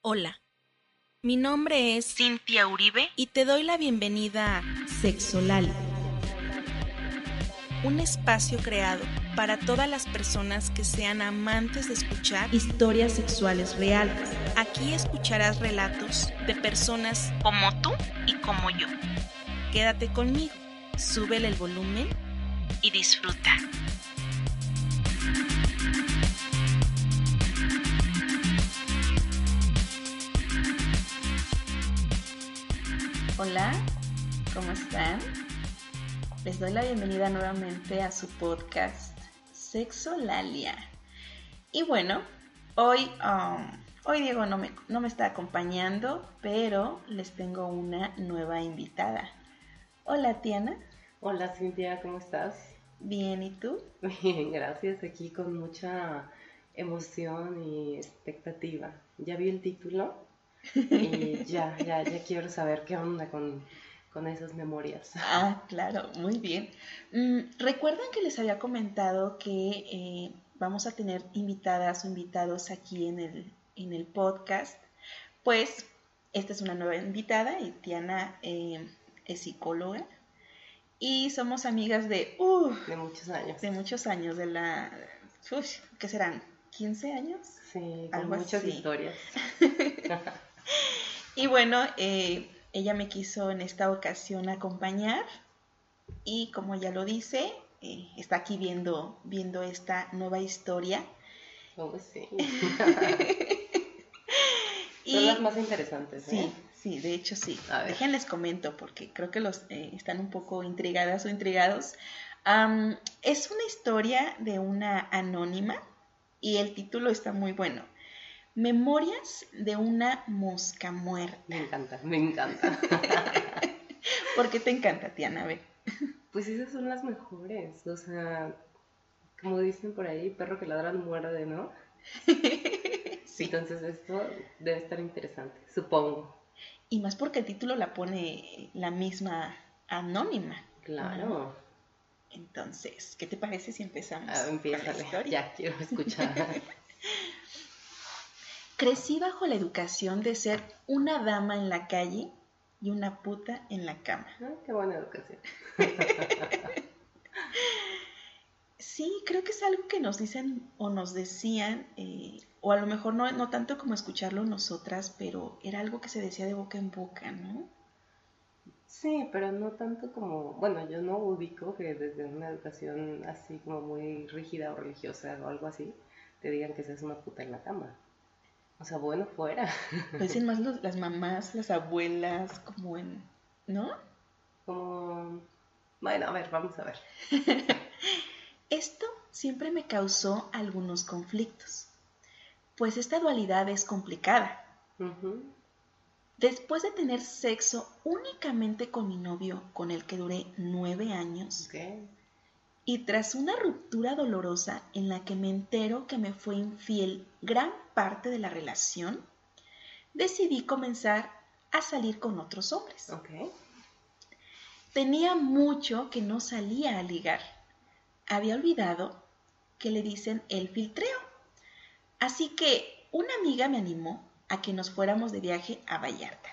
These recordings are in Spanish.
Hola, mi nombre es Cintia Uribe. y te doy la bienvenida a Sexolal, un espacio creado para todas las personas que sean amantes de escuchar historias sexuales reales. Aquí escucharás relatos de personas como tú y como yo. Quédate conmigo, súbele el volumen Y disfruta. Hola, ¿cómo están? Les doy la bienvenida nuevamente a su podcast Sexolalia. Y bueno, hoy, um, hoy Diego no me, no me está acompañando, pero les tengo una nueva invitada. Hola, Tiana. Hola Cintia, ¿cómo estás? Bien, ¿y tú? Bien, gracias. Aquí con mucha emoción y expectativa. Ya vi el título y ya, ya, ya quiero saber qué onda con, con esas memorias. Ah, claro, muy bien. Mm, Recuerdan que les había comentado que eh, vamos a tener invitadas o invitados aquí en el, en el podcast. Pues esta es una nueva invitada y Tiana eh, es psicóloga y somos amigas de, uh, De muchos años. de muchos años, de la, uy, ¿qué serán? ¿15 años? Sí, con algo muchas así. historias. Y bueno, eh, ella me quiso en esta ocasión acompañar y como ya lo dice, eh, está aquí viendo, viendo esta nueva historia. Oh, sí. Y Son las más interesantes, sí, ¿eh? sí, de hecho sí. A ver. Déjenles comento porque creo que los eh, están un poco intrigadas o intrigados. Es una historia de una anónima y el título está muy bueno. Memorias de una mosca muerta. Me encanta, me encanta. ¿Por qué te encanta, Tiana? A ver. Pues esas son las mejores. O sea, como dicen por ahí, perro que ladra no muerde, ¿no? Sí. Entonces esto debe estar interesante, supongo. Y más porque el título la pone la misma anónima. Claro. Entonces, ¿qué te parece si empezamos Ah, con la historia? Ya quiero escuchar. Crecí bajo la educación de ser una dama en la calle y una puta en la cama. Ah, qué buena educación. Sí, creo que es algo que nos dicen o nos decían, eh, o a lo mejor no, no tanto como escucharlo nosotras, pero era algo que se decía de boca en boca, ¿no? Sí, pero no tanto como, bueno, yo no ubico que desde una educación así como muy rígida o religiosa o algo así, te digan que seas una puta en la cama. O sea, bueno, fuera. Dicen más los- las mamás, las abuelas, como en, ¿no? Como, bueno, a ver, vamos a ver. Esto siempre me causó algunos conflictos, pues esta dualidad es complicada. Después de tener sexo únicamente con mi novio, con el que duré nueve años. Y tras una ruptura dolorosa en la que me entero que me fue infiel gran parte de la relación, decidí comenzar a salir con otros hombres. Tenía mucho que no salía a ligar. Había olvidado que le dicen el filtreo. Así que una amiga me animó a que nos fuéramos de viaje a Vallarta.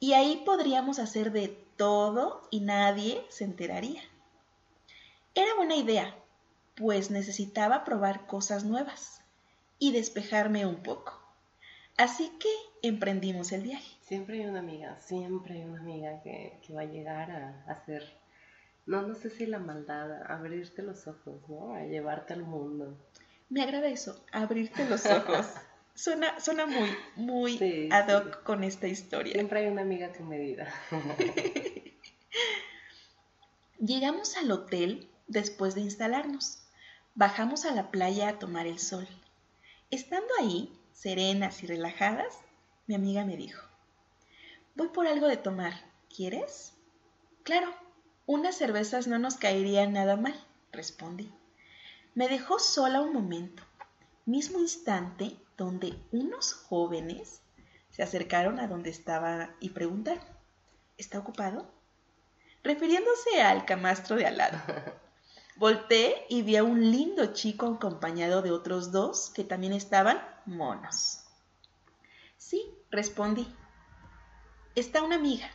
Y ahí podríamos hacer de todo y nadie se enteraría. Era buena idea, pues necesitaba probar cosas nuevas y despejarme un poco. Así que emprendimos el viaje. Siempre hay una amiga, siempre hay una amiga que, que va a llegar a hacer, no, no sé si la maldad, a abrirte los ojos, ¿no? A llevarte al mundo. Me agrada eso, abrirte los ojos. Suena, suena muy, muy Sí, ad hoc sí. con esta historia. Siempre hay una amiga con medida. Llegamos al hotel después de instalarnos. Bajamos a la playa a tomar el sol. Estando ahí, serenas y relajadas, mi amiga me dijo, voy por algo de tomar. ¿Quieres? Claro, unas cervezas no nos caerían nada mal, respondí. Me dejó sola un momento, mismo instante donde unos jóvenes se acercaron a donde estaba y preguntaron, ¿está ocupado? refiriéndose al camastro de al lado. Volté y vi a un lindo chico acompañado de otros dos que también estaban monos. Sí, respondí. Está una amiga.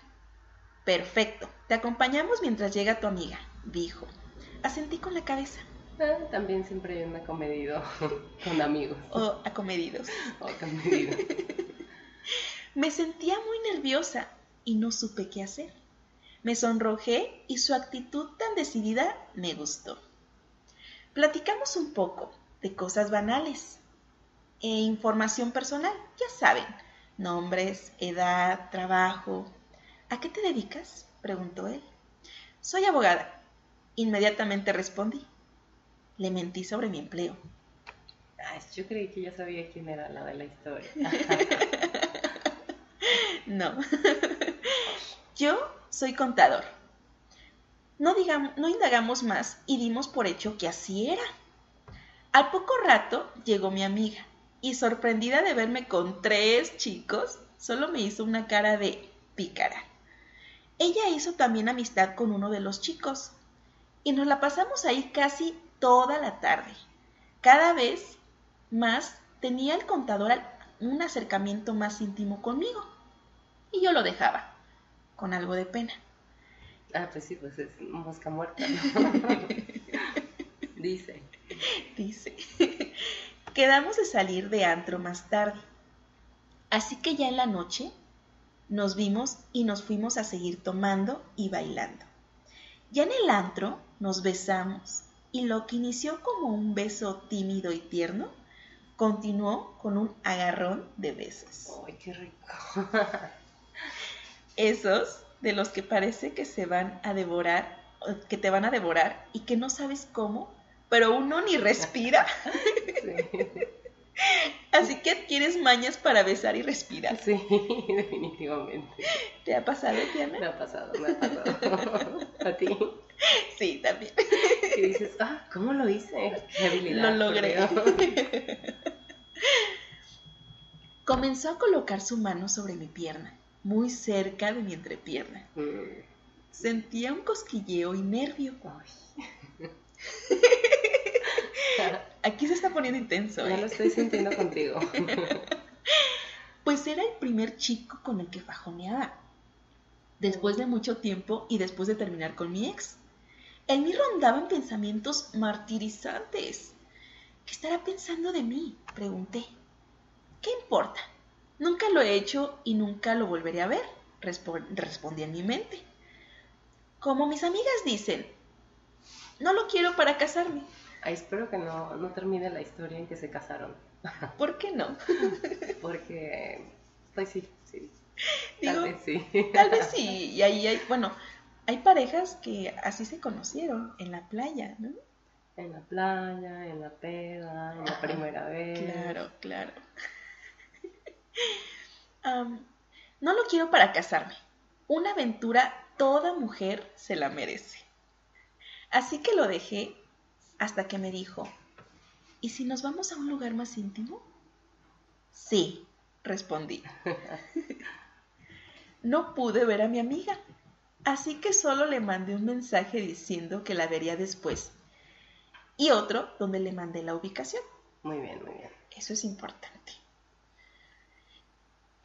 Perfecto, te acompañamos mientras llega tu amiga, dijo. Asentí con la cabeza. Ah, también siempre hay un acomedido con amigos. O acomedidos. O acomedido. Me sentía muy nerviosa y no supe qué hacer. Me sonrojé y su actitud tan decidida me gustó. Platicamos un poco de cosas banales e información personal, ya saben, nombres, edad, trabajo. ¿A qué te dedicas? preguntó él. Soy abogada. Inmediatamente respondí. Le mentí sobre mi empleo. Ay, yo creí que ya sabía quién era la de la historia. no. yo soy contador. No, digamos, no indagamos más y dimos por hecho que así era. Al poco rato llegó mi amiga y sorprendida de verme con tres chicos, solo me hizo una cara de pícara. Ella hizo también amistad con uno de los chicos y nos la pasamos ahí casi toda la tarde. Cada vez más tenía el contador un acercamiento más íntimo conmigo y yo lo dejaba, con algo de pena. Ah, pues sí, pues es mosca muerta. Dice. Dice. Quedamos de salir de antro más tarde. Así que ya en la noche nos vimos y nos fuimos a seguir tomando y bailando. Ya en el antro nos besamos y lo que inició como un beso tímido y tierno, continuó con un agarrón de besos. ¡Ay, qué rico! Esos de los que parece que se van a devorar, que te van a devorar y que no sabes cómo, pero uno ni respira. Así que adquieres mañas para besar y respirar. Sí, definitivamente. ¿Te ha pasado, Tiana? Me ha pasado, me ha pasado. ¿A ti? Sí, también. Y dices, ah, ¿cómo lo hice? Qué habilidad. Lo logré. Comenzó a colocar su mano sobre mi pierna, muy cerca de mi entrepierna. Mm. Sentía un cosquilleo y nervio. Aquí se está poniendo intenso. Ya ¿eh? lo estoy sintiendo contigo. Pues era el primer chico con el que fajoneaba. Después de mucho tiempo y después de terminar con mi ex. En mí rondaban pensamientos martirizantes. ¿Qué estará pensando de mí? Pregunté. ¿Qué importa? Nunca lo he hecho y nunca lo volveré a ver, Respo- respondí en mi mente. Como mis amigas dicen, no lo quiero para casarme. Ay, espero que no, no termine la historia en que se casaron. ¿Por qué no? Porque, pues sí, sí. Digo, Tal vez sí. Tal vez sí, y ahí hay, bueno, hay parejas que así se conocieron en la playa, ¿no? En la playa, en la peda, en la primera vez. Claro, claro. No lo quiero para casarme. Una aventura toda mujer se la merece. Así que lo dejé hasta que me dijo, ¿y si nos vamos a un lugar más íntimo? Sí, respondí. No pude ver a mi amiga, así que solo le mandé un mensaje diciendo que la vería después y otro donde le mandé la ubicación. Muy bien, muy bien. Eso es importante.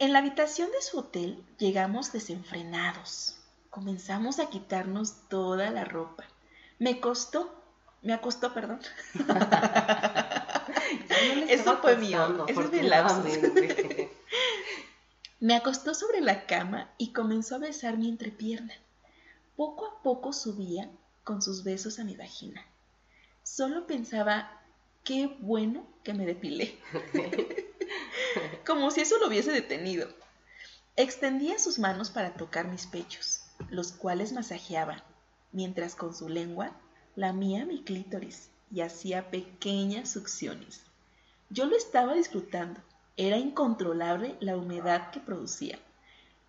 En la habitación de su hotel llegamos desenfrenados. Comenzamos a quitarnos toda la ropa. Me costó, me acostó, perdón. No Eso fue mío, ese es mi lapsus. Me acostó sobre la cama y comenzó a besar mi entrepierna. Poco a poco subía con sus besos a mi vagina. Solo pensaba, qué bueno que me depilé. Como si eso lo hubiese detenido. Extendía sus manos para tocar mis pechos, los cuales masajeaba, mientras con su lengua lamía mi clítoris y hacía pequeñas succiones. Yo lo estaba disfrutando. Era incontrolable la humedad que producía.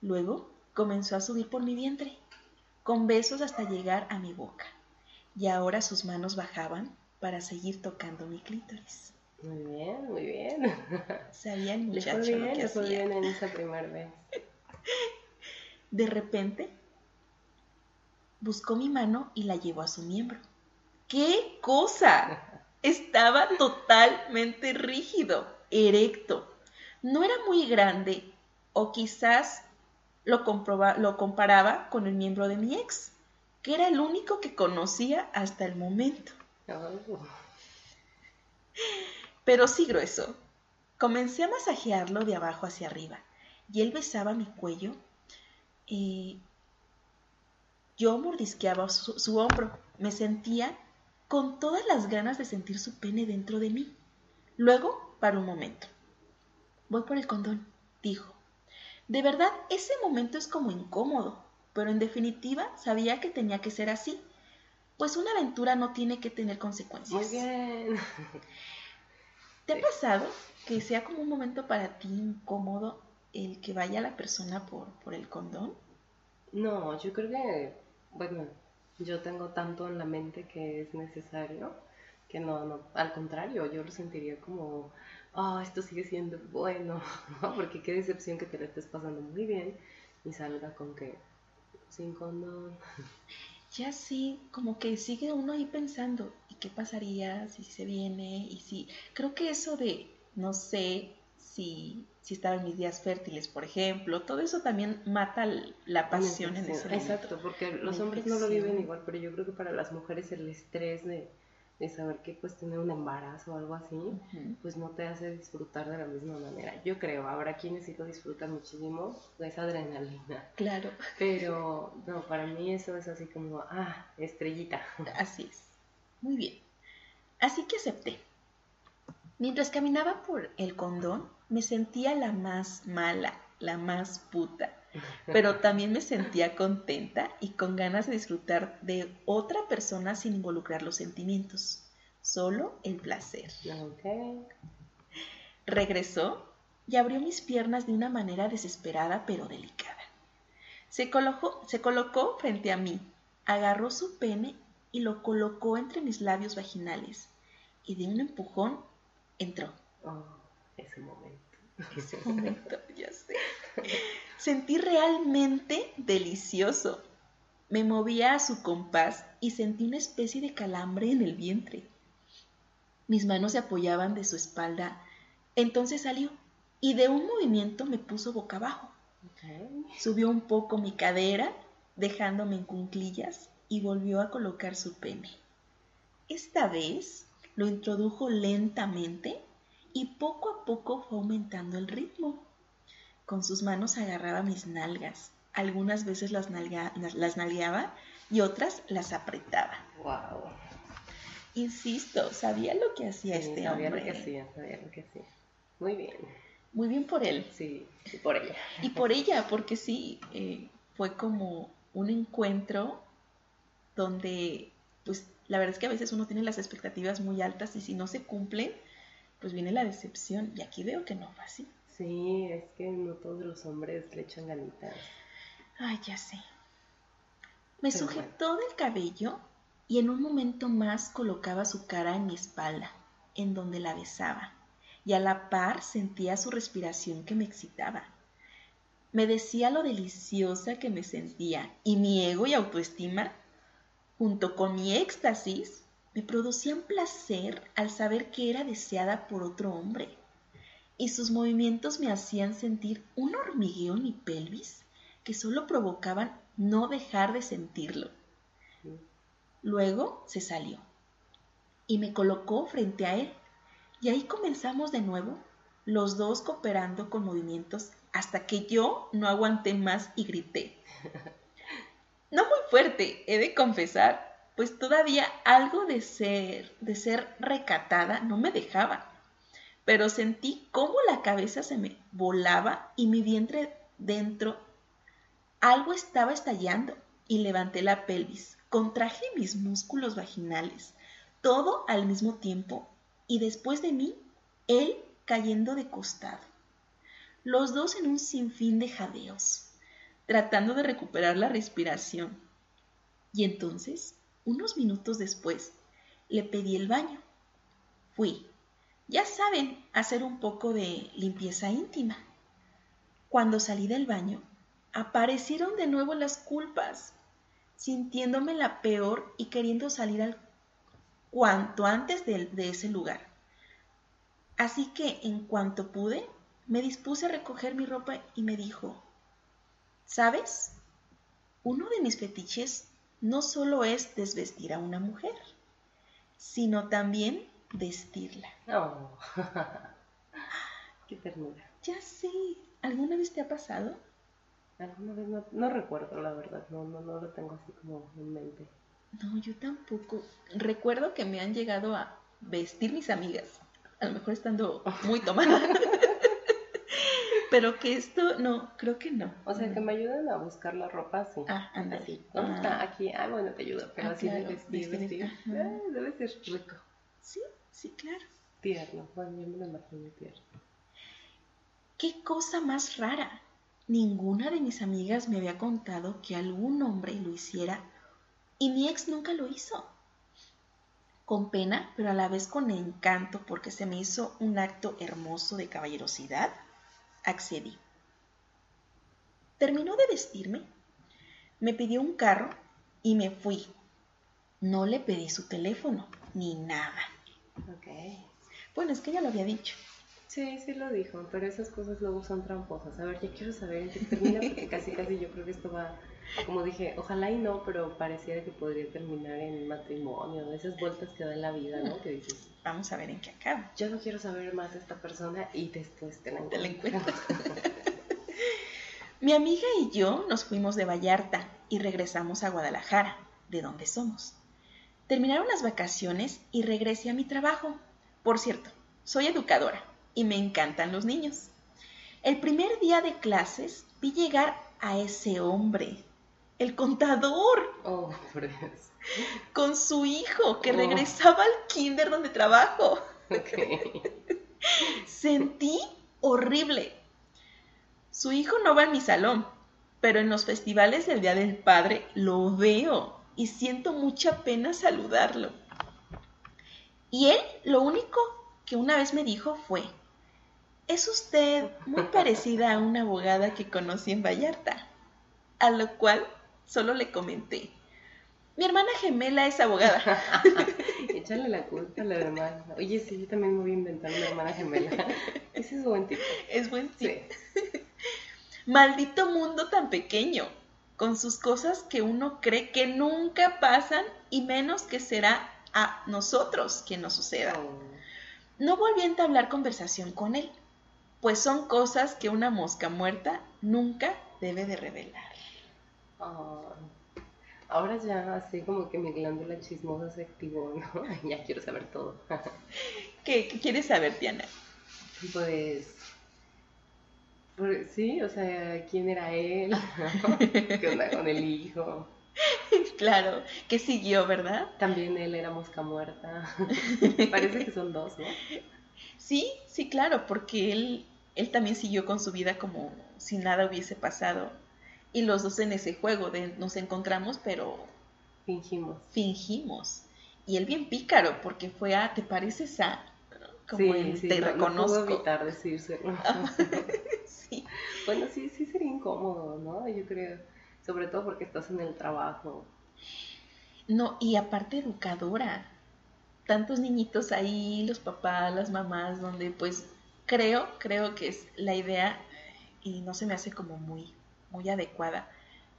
Luego comenzó a subir por mi vientre, con besos hasta llegar a mi boca. Y ahora sus manos bajaban para seguir tocando mi clítoris. Muy bien, muy bien. Sabía el Le fue muchacho lo que le fue hacía. bien en esa primera vez. De repente, buscó mi mano y la llevó a su miembro. ¡Qué cosa! Estaba totalmente rígido, erecto. No era muy grande O quizás lo, lo comparaba con el miembro de mi ex, que era el único que conocía hasta el momento. Pero sí grueso. Comencé a masajearlo de abajo hacia arriba y él besaba mi cuello. Y yo mordisqueaba su, hombro. Me sentía con todas las ganas de sentir su pene dentro de mí. Luego, para un momento. Voy por el condón, dijo. De verdad, ese momento es como incómodo, pero en definitiva sabía que tenía que ser así, pues una aventura no tiene que tener consecuencias. Muy bien. ¿Te ha pasado que sea como un momento para ti incómodo el que vaya la persona por, por el condón? No, yo creo que, bueno, yo tengo tanto en la mente que es necesario que no, no, al contrario, yo lo sentiría como, oh, esto sigue siendo bueno, porque qué decepción que te lo estés pasando muy bien y salga con que sin condón. Ya sí, como que sigue uno ahí pensando, ¿y qué pasaría si se viene? Y si, creo que eso de, no sé si, si estaba en mis días fértiles, por ejemplo, todo eso también mata la pasión en ese momento. Exacto, porque los hombres no lo viven igual, pero yo creo que para las mujeres el estrés de de saber que pues tener un embarazo o algo así, pues no te hace disfrutar de la misma manera. Yo creo, habrá quienes sí lo disfrutan muchísimo, esa adrenalina. Claro. Pero no, para mí eso es así como, ah, estrellita. Así es. Muy bien. Así que acepté. Mientras caminaba por el condón, me sentía la más mala, la más puta pero también me sentía contenta y con ganas de disfrutar de otra persona sin involucrar los sentimientos, solo el placer. Regresó y abrió mis piernas de una manera desesperada pero delicada. Se colocó, se colocó frente a mí, agarró su pene y lo colocó entre mis labios vaginales y de un empujón entró. Oh, ese momento. Ese momento. Sentí realmente delicioso. Me movía a su compás y sentí una especie de calambre en el vientre. Mis manos se apoyaban de su espalda. Entonces salió y de un movimiento me puso boca abajo. Subió un poco mi cadera, dejándome en cunclillas, y volvió a colocar su pene. Esta vez lo introdujo lentamente y poco a poco fue aumentando el ritmo. Con sus manos agarraba mis nalgas. Algunas veces las, las nalgueaba y otras las apretaba. Wow. Insisto, sabía lo que hacía este sabía hombre. Sabía lo que hacía, sabía lo que hacía. Muy bien. Muy bien por él. Sí, y por ella. Y por ella, porque sí, eh, fue como un encuentro donde, pues, la verdad es que a veces uno tiene las expectativas muy altas y si no se cumplen, pues viene la decepción. Y aquí veo que no fue así. Sí, es que no todos los hombres le echan ganitas. Ay, ya sé. Me sujetó del cabello y en un momento más colocaba su cara en mi espalda, en donde la besaba, y a la par sentía su respiración que me excitaba. Me decía lo deliciosa que me sentía y mi ego y autoestima, junto con mi éxtasis, me producían placer al saber que era deseada por otro hombre y sus movimientos me hacían sentir un hormigueo en mi pelvis que solo provocaban no dejar de sentirlo. Luego se salió y me colocó frente a él y ahí comenzamos de nuevo, los dos cooperando con movimientos hasta que yo no aguanté más y grité. No muy fuerte, he de confesar, pues todavía algo de ser, de ser recatada no me dejaba pero sentí cómo la cabeza se me volaba y mi vientre dentro algo estaba estallando y levanté la pelvis, contraje mis músculos vaginales, todo al mismo tiempo y después de mí, él cayendo de costado. Los dos en un sinfín de jadeos, tratando de recuperar la respiración. Y entonces, unos minutos después, le pedí el baño. Fui, ya saben, hacer un poco de limpieza íntima. Cuando salí del baño, aparecieron de nuevo las culpas, sintiéndome la peor y queriendo salir al cuanto antes de, de ese lugar. Así que en cuanto pude, me dispuse a recoger mi ropa y me dijo, ¿sabes? Uno de mis fetiches no solo es desvestir a una mujer, sino también vestirla. Oh. Qué ternura. Ya sé, ¿alguna vez te ha pasado? Alguna vez no, no recuerdo, la verdad, no, no, no lo tengo así como en mente. No, yo tampoco. Recuerdo que me han llegado a vestir mis amigas, a lo mejor estando muy tomada. Pero que esto, no, creo que no. O sea, que me ayuden a buscar la ropa así. Ah, anda. Así. ¿Dónde Ah. está? Aquí. Ah, bueno, te ayudo. Pero Ah, así de vestir, vestir, vestir. Ah, debe ser rico. Sí, sí, claro. Tierno. Bueno, yo me lo imagino tierno. ¿Qué cosa más rara? Ninguna de mis amigas me había contado que algún hombre lo hiciera y mi ex nunca lo hizo. Con pena, pero a la vez con encanto porque se me hizo un acto hermoso de caballerosidad, accedí. Terminó de vestirme, me pidió un carro y me fui. No le pedí su teléfono ni nada. Ok. Bueno, es que ya lo había dicho. Sí, sí lo dijo, pero esas cosas luego son tramposas. A ver, ya quiero saber en qué termina, porque casi, casi yo creo que esto va, como dije, ojalá y no, pero pareciera que podría terminar en matrimonio, esas vueltas que da en la vida, ¿no? Que dices, Vamos a ver en qué acaba. yo no quiero saber más de esta persona y después te la Te la encuentras. Mi amiga y yo nos fuimos de Vallarta y regresamos a Guadalajara, de donde somos. Terminaron las vacaciones y regresé a mi trabajo. Por cierto, soy educadora y me encantan los niños. El primer día de clases vi llegar a ese hombre, el contador, Oh, con su hijo que Oh. regresaba al kinder donde trabajo. Ok. Sentí horrible. Su hijo no va en mi salón, pero en los festivales del Día del Padre lo veo y siento mucha pena saludarlo. Y él lo único que una vez me dijo fue, es usted muy parecida a una abogada que conocí en Vallarta, a lo cual solo le comenté, mi hermana gemela es abogada. Échale la culpa a la hermana. Oye, sí, yo también me voy a inventar una hermana gemela. Ese es buen tipo. Es buen tipo. Sí. Maldito mundo tan pequeño, con sus cosas que uno cree que nunca pasan y menos que será a nosotros quien nos suceda. Oh. No volví a entablar conversación con él, pues son cosas que una mosca muerta nunca debe de revelar. Ah, ahora ya así como que mi glándula chismosa se activó, ¿no? Ya quiero saber todo. ¿Qué, qué quieres saber, Diana? Pues, sí, o sea, ¿quién era él? ¿Qué onda con el hijo? claro, que siguió, ¿verdad? También él era mosca muerta. Parece que son dos, ¿no? Sí, sí, claro, porque él, él también siguió con su vida como si nada hubiese pasado. Y los dos en ese juego de nos encontramos, pero Fingimos. fingimos. Y él bien pícaro, porque fue a, ¿te pareces a? Como sí, sí, te no- no reconozco. puedo evitar decirse. Sí. bueno, sí, sí sería incómodo, ¿no? Yo creo. Sobre todo porque estás en el trabajo. No, y aparte educadora. Tantos niñitos ahí, los papás, las mamás, donde pues creo, creo que es la idea, y no se me hace como muy, muy adecuada,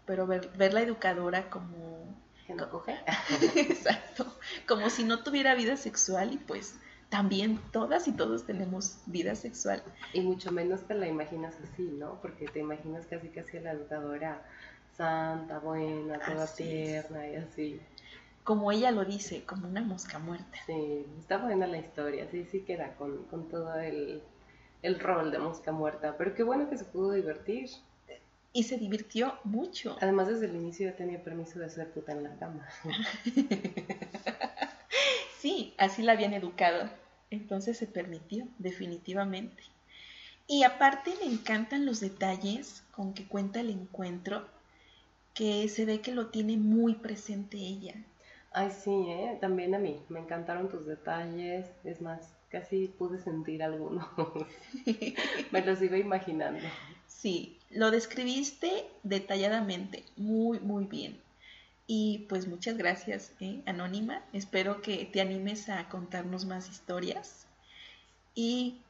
pero ver, ver la educadora como ¿Que no coge? Exacto. Como si no tuviera vida sexual y pues también todas y todos tenemos vida sexual. Y mucho menos te la imaginas así, ¿no? Porque te imaginas casi casi a la educadora santa, buena, toda Así es. tierna y así. Como ella lo dice, como una mosca muerta. Sí, está buena la historia, sí, sí queda con, con todo el, el rol de mosca muerta. Pero qué bueno que se pudo divertir. Y se divirtió mucho. Además, desde el inicio ya tenía permiso de ser puta en la cama. Sí, así la habían educado. Entonces se permitió, definitivamente. Y aparte me encantan los detalles con que cuenta el encuentro, que se ve que lo tiene muy presente ella. Ay, sí, ¿eh? También a mí. Me encantaron tus detalles. Es más, casi pude sentir algunos. Me los iba imaginando. Sí, lo describiste detalladamente, muy, muy bien. Y pues muchas gracias, ¿eh? Anónima. Espero que te animes a contarnos más historias. Y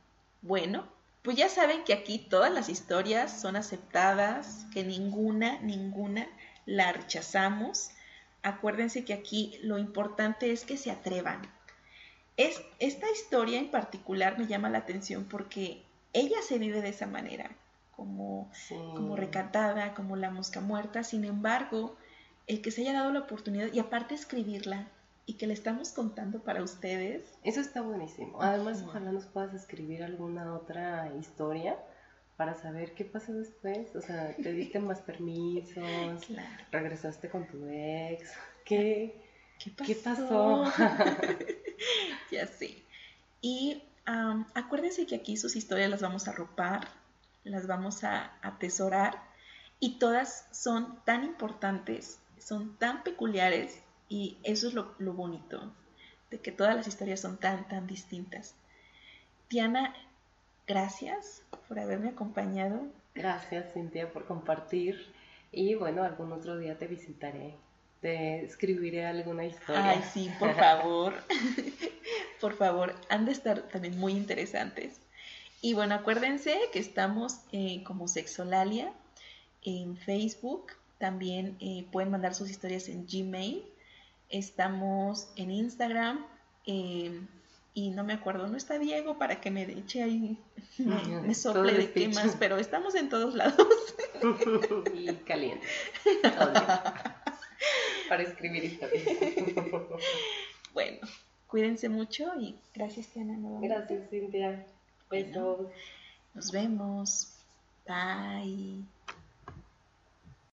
bueno, pues ya saben que aquí todas las historias son aceptadas, que ninguna, ninguna la rechazamos. Acuérdense que aquí lo importante es que se atrevan. Es, esta historia en particular me llama la atención porque ella se vive de esa manera, como, como recatada, como la mosca muerta. Sin embargo, el que se haya dado la oportunidad y aparte escribirla y que le estamos contando para ustedes. Eso está buenísimo. Además, ojalá nos puedas escribir alguna otra historia para saber qué pasó después. O sea, te diste más permisos, regresaste con tu ex. ¿Qué, ¿Qué pasó? ya sé. Y acuérdense que aquí sus historias las vamos a ropar, las vamos a atesorar y todas son tan importantes, son tan peculiares y eso es lo, bonito, de que todas las historias son tan, tan distintas. Diana, gracias por haberme acompañado. Gracias, Cintia, por compartir. Y bueno, algún otro día te visitaré. Te escribiré alguna historia. Ay, sí, por favor. por favor, han de estar también muy interesantes. Y bueno, acuérdense que estamos eh, como Sexolalia en Facebook. También eh, pueden mandar sus historias en Gmail Estamos en Instagram. Eh, y no me acuerdo, no está Diego para que me eche ahí, me, sople de qué más, pero estamos en todos lados. y caliente. para escribir historias. bueno, cuídense mucho y gracias, Tiana. Gracias, Cintia. Besos. nos vemos. Bye.